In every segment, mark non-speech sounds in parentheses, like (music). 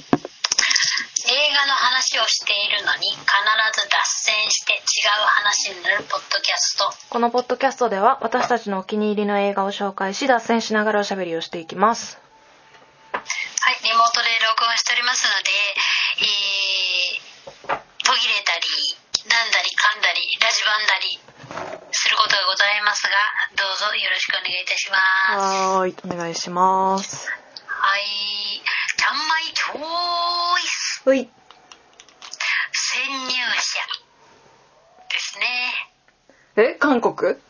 映画の話をしているのに必ず脱線して違う話になるポッドキャスト。このポッドキャストでは私たちのお気に入りの映画を紹介し脱線しながらおしゃべりをしていきます。はいリモートで録音しておりますので、えー、途切れたりなんだりかんだりラジバンだりすることがございますがどうぞよろしくお願いいたします。はーいお願いしますほい。潜入者ですね。え韓国？ブブブ。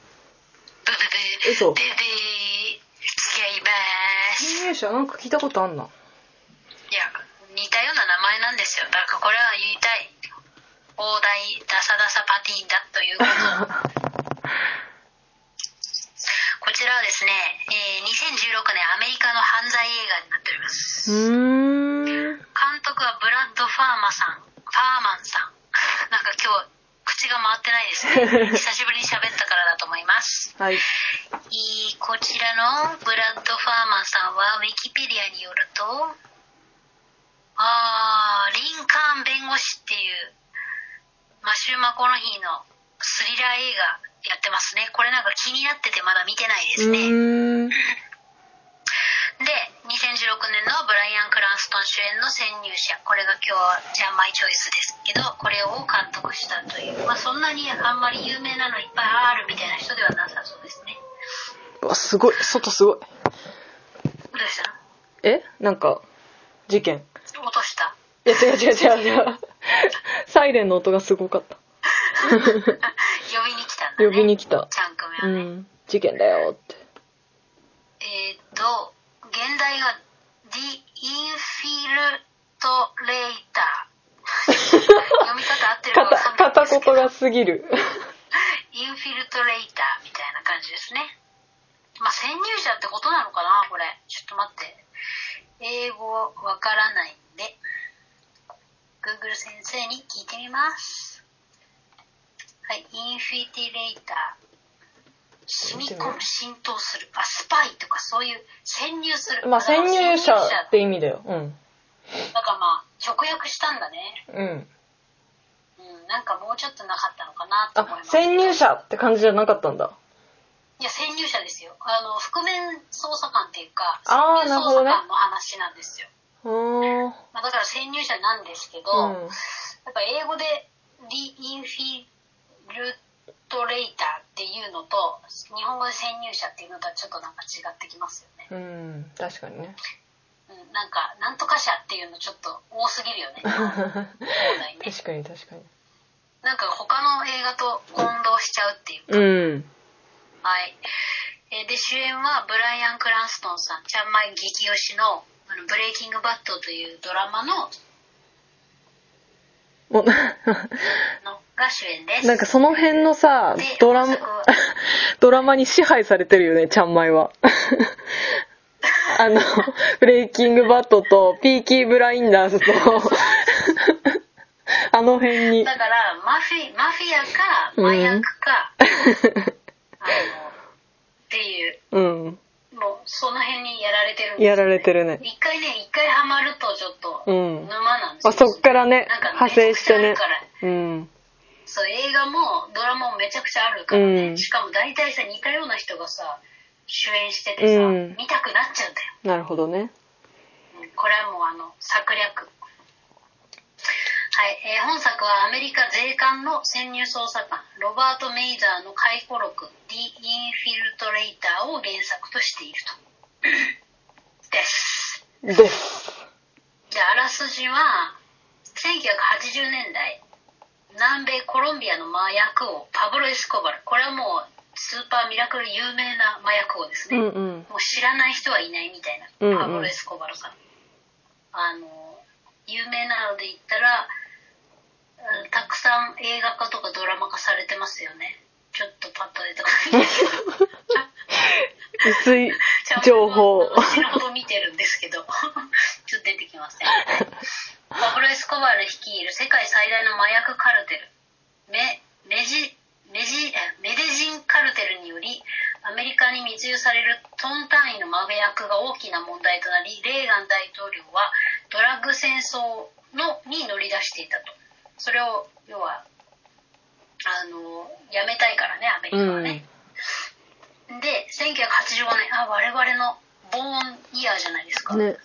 嘘。ブブ違います。入社なんか聞いたことあんな。いや似たような名前なんですよ。だからこれは言いたい。大台ダサダサパティだということ。を (laughs) こちらはですね、えー2016年アメリカの犯罪映画になっております。うーん。監督はブラッド・ファーマさんファーマンさん。(laughs) なんか今日口が回ってないですね。(laughs) 久しぶりに喋ったからだと思います。はい。いいこちらのブラッド・ファーマンさんはウィキペディアによるとあーリンカーン弁護士っていうマシュー・マコノヒーのスリラー映画やってますね。これなんか気になっててまだ見てないですうねーん。で2016年のブライアン・クランストン主演の「潜入者」これが今日はジャンマイチョイスですけどこれを監督したという、まあ、そんなにあんまり有名なのいっぱいあるみたいな人ではなさそうですね。うわすごい。外すごい。どうした？え？なんか事件。落とした。いや違う違う違う違う。(laughs) サイレンの音がすごかった。(laughs) 呼びに来たんだね。呼びに来た。チャンクメはうね、ん。事件だよってえーっと現代が「The Infiltrator (laughs)」読み方合ってるかわかんない片言が過ぎるインフィルトレーターみたいな感じですね。まあ、潜入者ってことなのかなこれ。ちょっと待って。英語わからないんで、Google 先生に聞いてみます。はい、インフィティレーター。染み込む、浸透する。あ、スパイとかそういう潜入する。まあ潜入者って意味だようんだからまあ、直訳したんだね。うんうん、なんかもうちょっとなかったのかなと思いあます。潜入者って感じじゃなかったんだいや、潜入者ですよ。あの、覆面捜査官っていうか、あー潜入捜査官の話なんですよ。うーんまあ、だから潜入者なんですけど、うんやっぱ英語でリインフィルトレーターっていうのと、日本語で潜入者っていうのとはちょっとなんか違ってきますよね。うん確かにねうん、なんか、なんとか者っていうのちょっと多すぎるよね。(laughs) ね。確かに確かになんか他の映画と混同しちゃうっていうか。うんはい。えーで、主演はブライアン・クランストンさん、ちゃんまい激推しのあのブレイキングバットというドラマののが主演です。なんかその辺のさでドラマ (laughs) ドラマに支配されてるよねちゃんまいはあのブレイキングバットとピーキーブラインダーズと (laughs) あの辺に。だからマフィマフィアか麻薬か、(laughs) あのっていう。うん。もうその辺にやられてるんですよ、やられてるね。一回ね一回ハマるとちょっとうん。沼なんですよ、あそっからねなんか派生してね。うん。そう映画もドラマもめちゃくちゃあるからね、うん。しかも大体さ似たような人がさ主演しててさ、うん。見たくなっちゃうんだよ。なるほどね。うんこれはもうあの策略。はい、えー本作はアメリカ税関の潜入捜査官ロバート・メイザーの回顧録「The Infiltrator」を原作としていると。(coughs) です。です。であらすじは1980年代南米コロンビアの麻薬王パブロ・エスコバル。これはもうスーパーミラクル有名な麻薬王ですね、うんうん。もう知らない人はいないみたいな、うんうん。パブロ・エスコバルさん。あの有名なので言ったらうんたくさん映画化とかドラマ化されてますよね。ちょっとパッと出て。こない薄い情報。死ぬほど見てるんですけど。ちょっと出てきません。(laughs) パブロ・エスコバル率いる世界最大の麻薬カルテル。メメジメジえメデジンカルテルによりに密輸されるトン単位の麻薬が大きな問題となりレーガン大統領はドラッラグ戦争のに乗り出していたと。それを要はあのやめたいからねアメリカはね、で1985年あ我々のボーンイヤーじゃないですか、ね。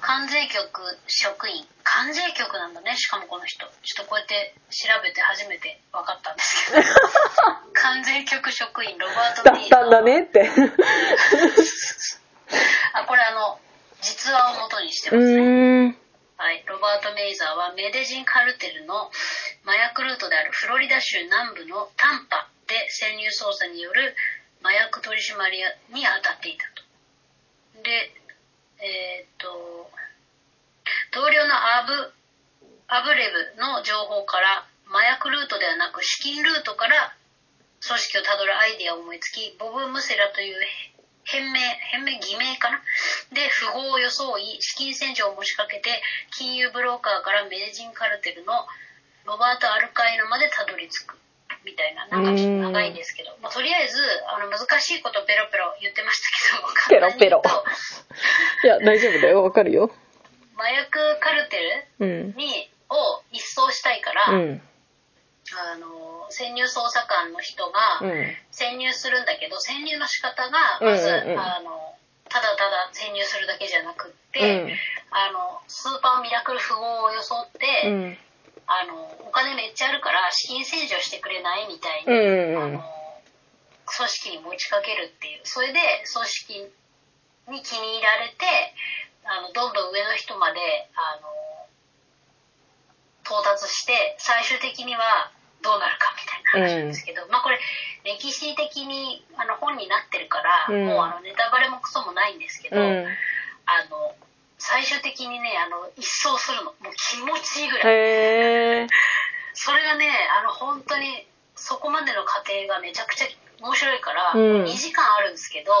関税局職員関税局なんだね。しかもこの人。ちょっとこうやって調べて初めて分かったんですけど。関税局職員ロバート・だったんだねって。(laughs) あこれあの実話を元にしてうますね、はい、ロバート・メイザーはメデジンカルテルの麻薬ルートであるフロリダ州南部のタンパで潜入捜査による麻薬取締りに当たっていたと。で、えーっと、同僚のアブ、アブレブの情報から麻薬ルートではなく資金ルートから組織をたどるアイデアを思いつき、ボブ・ムセラという変名、変名、偽名かな？で、富豪を装い、資金洗浄を持ちかけて、金融ブローカーからメデジンカルテルのロバート・アルカイナまでたどり着く。みたいな。なんかちょっと長いんですけど。まあ、とりあえず、あの、難しいことペロペロ言ってましたけど、ペロペロいや大丈夫だよわかるよ麻薬カルテルうん。に、を一掃したいから、うん。あの、潜入捜査官の人が、うん。潜入するんだけど潜入の仕方がまず、うんうん。うんあのただただ潜入するだけじゃなくって、うん。あのスーパーミラクル富豪を装って、うん。あのお金めっちゃあるから資金洗浄してくれないみたいに、うんうんうん。あの組織に持ちかけるっていう。それで組織に気に入られてあのどんどん上の人まであの到達して最終的にはどうなるかみたいな話なんですけど、まあこれ歴史的にあの本になってるから、うん。もうあのネタバレもクソもないんですけど、うん。あの最終的にねあの一掃するの。もう気持ちいいぐらい。それがねあの本当にそこまでの過程がめちゃくちゃ面白いから、うん。2時間あるんですけど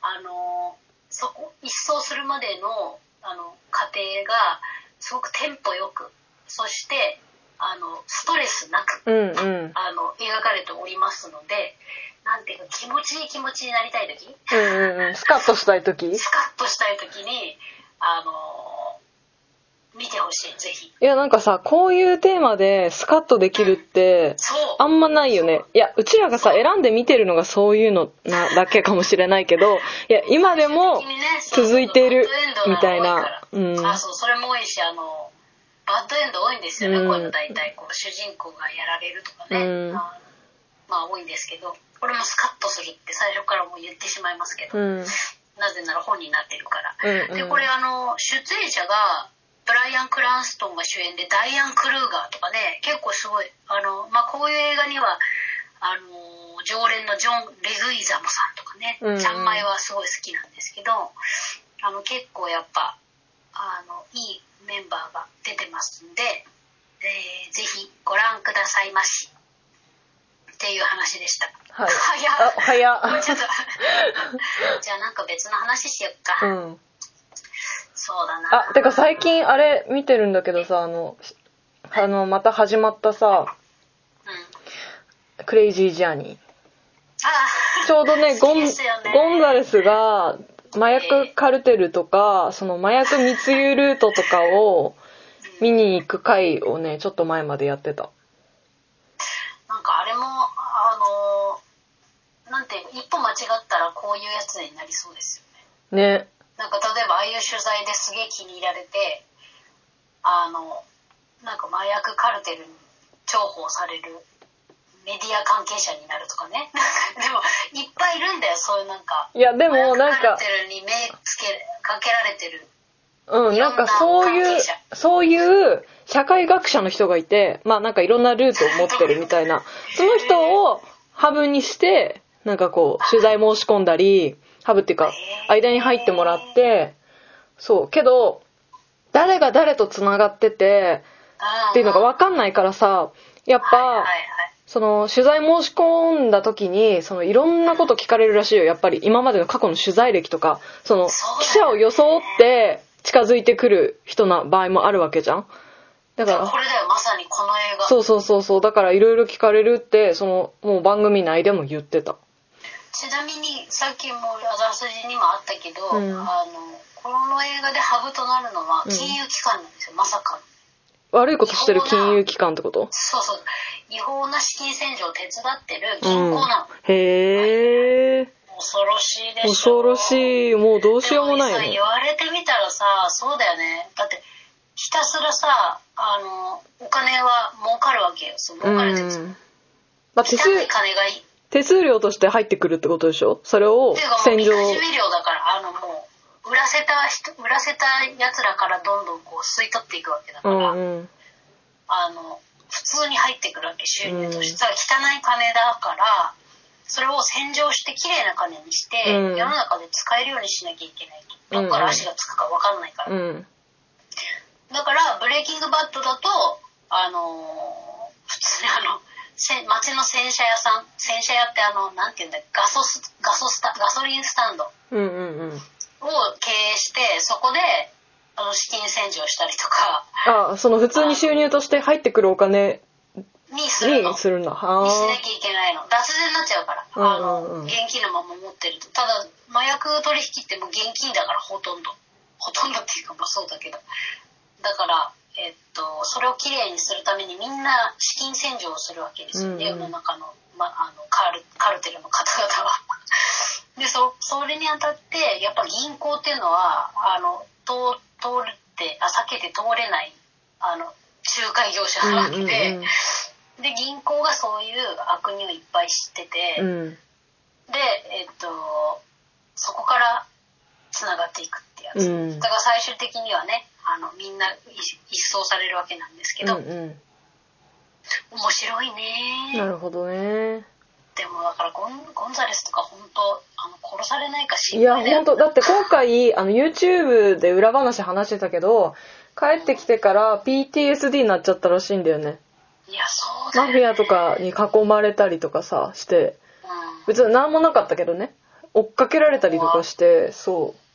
あのそこ一掃するまでのあの過程がすごくテンポよくそしてあのストレスなくうんうん。あの描かれておりますのでなんていうか気持ちいい気持ちになりたい時？うんうんうん。スカッとしたい時？スカッとしたい時にあの見てほしいぜひ。いやなんかさこういうテーマでスカッとできるってあんまないよね。いやうちらがさ選んで見てるのがそういうのなだけかもしれないけどいや今でも続いているみたいな。うん。あそうそれも多いしあのバッドエンド多いんですよね、うん。こういうの大体こう主人公がやられるとかね、うん。あまあ多いんですけど。これもスカッとするって最初からもう言ってしまいますけど、うん。なぜなら本になってるから、うんうん。でこれあの出演者がブライアン・クランストンが主演でダイアン・クルーガーとかね結構すごいあの、まあ、こういう映画にはあの常連のジョン・レグイザモさんとかね、うんうん。ちゃんまいはすごい好きなんですけどあの結構やっぱあのいいメンバーが出てますんで、えーぜひご覧くださいましっていう話でした。はい。早っ。あ早っ。もうちょっと (laughs) じゃあなんか別の話しよっか。うんそうだな。あてか最近あれ見てるんだけどさあのあのまた始まったさうん。クレイジー。ジャーニーあちょうどね (laughs) ゴンゴンザレスが麻薬カルテルとかその麻薬密輸ルートとかを見に行く回をねちょっと前までやってた。なんかあれも、あのーなんていうか一歩間違ったらこういうやつになりそうですよね。ねなんか例えばああいう取材ですげえ気に入られて、あの、なんか麻薬カルテルに重宝されるメディア関係者になるとかね。(laughs) でも、いっぱいいるんだよ、そういうなんか。いやでもなんかカルテルに目つけ、かけられてる。うんなんかそういうそういう社会学者の人がいてまあなんかいろんなルートを持ってるみたいなその人をハブにしてなんかこう取材申し込んだりハブっていうか間に入ってもらってそうけど誰が誰とつながっててっていうのが分かんないからさやっぱ。その取材申し込んだ時にそのいろんなこと聞かれるらしいよ。やっぱり今までの過去の取材歴とかその記者を装って近づいてくる人な場合もあるわけじゃん。だからこれだよ、まさにこの映画。そうそうそうそう。だからいろいろ聞かれるってそのもう番組内でも言ってたちなみにさっきもあざすじにもあったけど、うん。あのこの映画でハブとなるのは金融機関なんですよ、まさかの。悪いことしてる金融機関ってこと？そうそう。違法な資金洗浄を手伝ってる銀行なの、へえ。恐ろしいでしょ。恐ろしい。もうどうしようもないね。で言。われてみたらさそうだよね。だってひたすらさあのお金は儲かるわけよ。そうう儲かるってん。まあ、手数汚い金がいい手数料として入ってくるってことでしょ？それをていうかもう洗浄。みかじめ料だからあのもう売らせた人売らせたやつらからどんどんこう吸い取っていくわけだかうら、んうん。あの普通に入ってくるわけ収入として、さ汚い金だからそれを洗浄して綺麗な金にして、うん世の中で使えるようにしなきゃいけないとどっから足がつくか分かんないから、うん。だからブレイキングバッドだとあのー普通にあのせ街の洗車屋さん洗車屋ってあのなんていうんだガソスガソスタガソリンスタンドを。経営してそこであの資金洗浄したりとか。あ、その普通に収入として入ってくるお金にするの。にするんだ。はにしなあ。きゃいけないの。脱税になっちゃうから、うんうんあのうん現金のまま持ってると。ただ麻薬取引ってもう現金だからほとんど。ほとんどっていうかまあそうだけど。だからえっとそれをきれいにするためにみんな資金洗浄をするわけですよね、うんうん世の中の,、ま、あのカルカルテルの方々は。(laughs) でそそれにあたってやっぱ銀行っていうのはあの通通るってあ避けて通れないあの仲介業者なわけで。うんうんで銀行がそういう悪人をいっぱい知ってて、うん。でえっとそこからつながっていくってやつ、うんだから最終的にはねあのみんな一一掃されるわけなんですけうんど、うん。面白いねなるほどね。でもだからゴンゴンザレスとか本当あの殺されないかいや、心配だよ本当だって今回、あの、YouTube で裏話話してたけど、帰ってきてから PTSD になっちゃったらしいんだよね。いやそうだよ、マフィアとかに囲まれたりとかさ、して。うん、別に何もなかったけどね。追っかけられたりとかして、そう。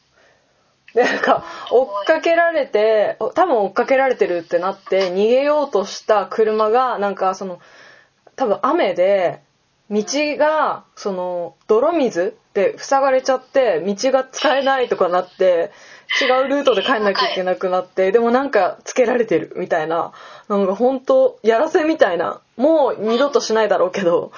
なんか、追っかけられて、多分追っかけられてるってなって、逃げようとした車が、なんかその、多分雨で、道が、その、泥水で塞がれちゃって、道が使えないとかなって、違うルートで帰んなきゃいけなくなって、でもなんかつけられてるみたいな、なんか本当やらせみたいな、もう二度としないだろうけど、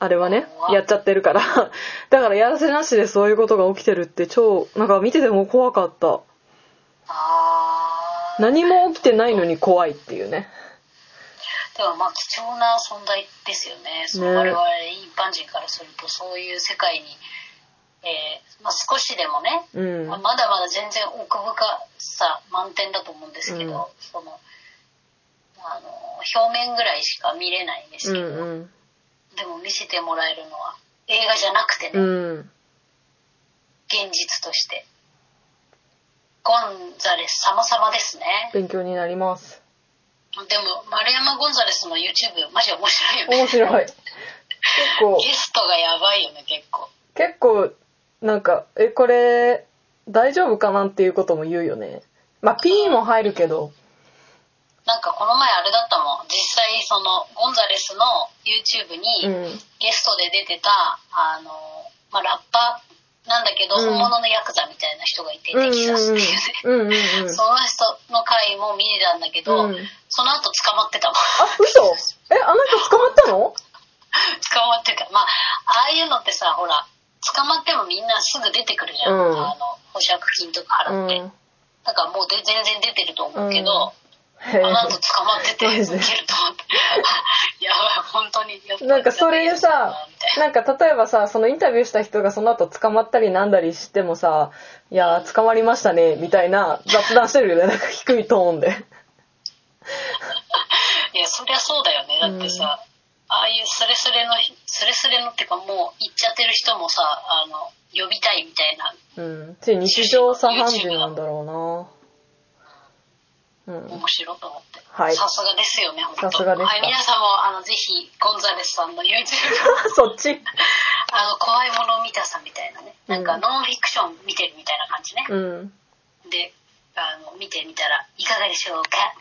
あれはね、やっちゃってるから。(laughs) だからやらせなしでそういうことが起きてるって超、なんか見てても怖かった。あー何も起きてないのに怖いっていうね。でもまあ貴重な存在ですよねその我々一般人からするとそういう世界に、えーまあ、少しでもね、うんまだまだ全然奥深さ満点だと思うんですけど、うんそのあの表面ぐらいしか見れないんですうけど、んでも見せてもらえるのは映画じゃなくてね、うん。うん。現実としてゴンザレス様々ですね勉強になります。でも丸山ゴンザレスの YouTube マジ面白いよね面白い。結構、ゲストがやばいよね結構結構、なんか、え、これ、大丈夫かなっていうことも言うよね。まあ、P も入るけど。なんかこの前あれだったもん。実際そのゴンザレスの YouTube うにん。ゲストで出てた、あの、まあ、ラッパーなんだけど、うん。本物のヤクザみたいな人がいて、テキサスっていうね。その人の回も見てたんだけど、うん。その後捕まってたもん。あ、嘘？え、あの人捕まったの？捕まってた。まあああいうのってさほら捕まってもみんなすぐ出てくるじゃん、うん。あの保釈金とかう払って、ん。だからもうで全然出てると思うけど、あの後捕まっててマジでウケると思ってい本当になんかそれでさななんか例えばさそのインタビューした人がその後捕まったりなんだりしてもさ「いやー捕まりましたね」みたいな雑談してるよね。なんか低いトーンで。いやそりゃそうだよね。だってさ、ああいうスレスレのスレスレのっていうかもう行っちゃってる人もさあの呼びたいみたいな。うん。つい日常茶飯事なんだろうなうん。面白いと思って、はい。さすがですよね本当。さすがでしたはい、皆さんもあのぜひゴンザレスさんの YouTube (laughs) そっち。あの怖いもの見たさみたいなね。なんかうんノンフィクション見てるみたいな感じね、うん。であの見てみたらいかがでしょうか？